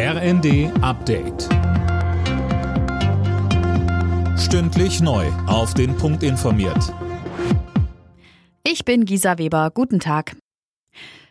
RND Update. Stündlich neu. Auf den Punkt informiert. Ich bin Gisa Weber. Guten Tag.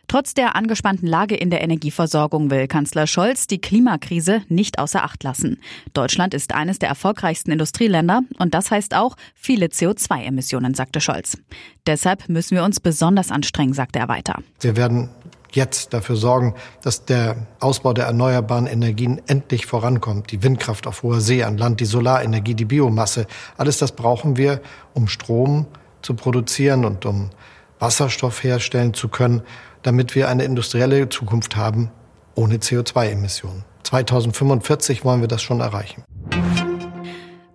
Trotz der angespannten Lage in der Energieversorgung will Kanzler Scholz die Klimakrise nicht außer Acht lassen. Deutschland ist eines der erfolgreichsten Industrieländer und das heißt auch viele CO2-Emissionen, sagte Scholz. Deshalb müssen wir uns besonders anstrengen, sagte er weiter. Wir werden jetzt dafür sorgen, dass der Ausbau der erneuerbaren Energien endlich vorankommt. Die Windkraft auf hoher See an Land, die Solarenergie, die Biomasse. Alles das brauchen wir, um Strom zu produzieren und um Wasserstoff herstellen zu können, damit wir eine industrielle Zukunft haben ohne CO2-Emissionen. 2045 wollen wir das schon erreichen.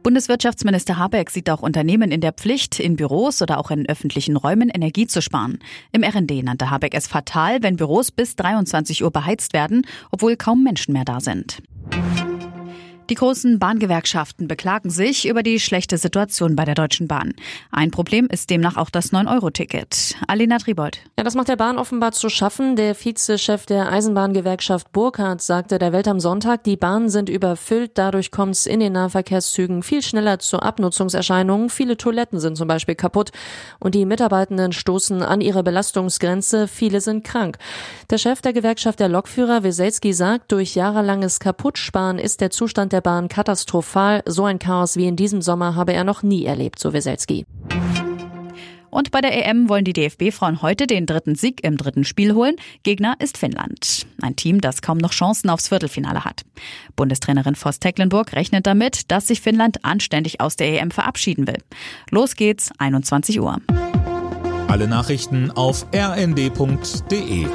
Bundeswirtschaftsminister Habeck sieht auch Unternehmen in der Pflicht, in Büros oder auch in öffentlichen Räumen Energie zu sparen. Im RND nannte Habeck es fatal, wenn Büros bis 23 Uhr beheizt werden, obwohl kaum Menschen mehr da sind. Die großen Bahngewerkschaften beklagen sich über die schlechte Situation bei der Deutschen Bahn. Ein Problem ist demnach auch das 9-Euro-Ticket. Alina Tribold. Ja, das macht der Bahn offenbar zu schaffen. Der Vizechef der Eisenbahngewerkschaft Burkhardt sagte der Welt am Sonntag, die Bahnen sind überfüllt. Dadurch kommt es in den Nahverkehrszügen viel schneller zu Abnutzungserscheinungen. Viele Toiletten sind zum Beispiel kaputt und die Mitarbeitenden stoßen an ihre Belastungsgrenze. Viele sind krank. Der Chef der Gewerkschaft der Lokführer, Weselski, sagt, durch jahrelanges Kaputtsparen ist der Zustand der Bahn katastrophal. So ein Chaos wie in diesem Sommer habe er noch nie erlebt, so Weselski. Und bei der EM wollen die DFB-Frauen heute den dritten Sieg im dritten Spiel holen. Gegner ist Finnland. Ein Team, das kaum noch Chancen aufs Viertelfinale hat. Bundestrainerin Voss Tecklenburg rechnet damit, dass sich Finnland anständig aus der EM verabschieden will. Los geht's, 21 Uhr. Alle Nachrichten auf rnd.de